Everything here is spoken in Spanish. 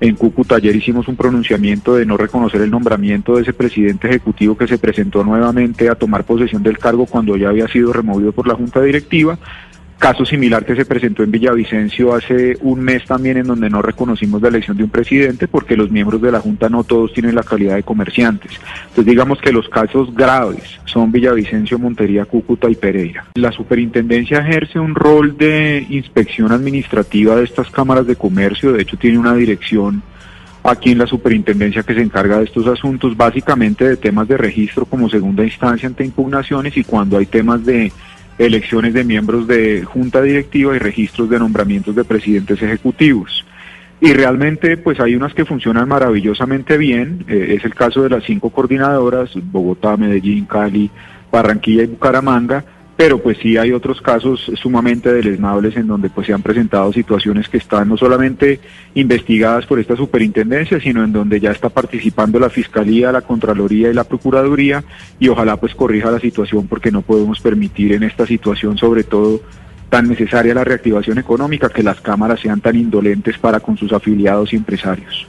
En Cúcuta ayer hicimos un pronunciamiento de no reconocer el nombramiento de ese presidente ejecutivo que se presentó nuevamente a tomar posesión del cargo cuando ya había sido removido por la Junta Directiva. Caso similar que se presentó en Villavicencio hace un mes también en donde no reconocimos la elección de un presidente porque los miembros de la Junta no todos tienen la calidad de comerciantes. Entonces digamos que los casos graves son Villavicencio, Montería, Cúcuta y Pereira. La superintendencia ejerce un rol de inspección administrativa de estas cámaras de comercio, de hecho tiene una dirección aquí en la superintendencia que se encarga de estos asuntos, básicamente de temas de registro como segunda instancia ante impugnaciones y cuando hay temas de elecciones de miembros de junta directiva y registros de nombramientos de presidentes ejecutivos. Y realmente pues hay unas que funcionan maravillosamente bien, eh, es el caso de las cinco coordinadoras, Bogotá, Medellín, Cali, Barranquilla y Bucaramanga, pero pues sí hay otros casos sumamente deleznables en donde pues se han presentado situaciones que están no solamente investigadas por esta superintendencia, sino en donde ya está participando la Fiscalía, la Contraloría y la Procuraduría y ojalá pues corrija la situación porque no podemos permitir en esta situación sobre todo tan necesaria la reactivación económica que las cámaras sean tan indolentes para con sus afiliados y empresarios.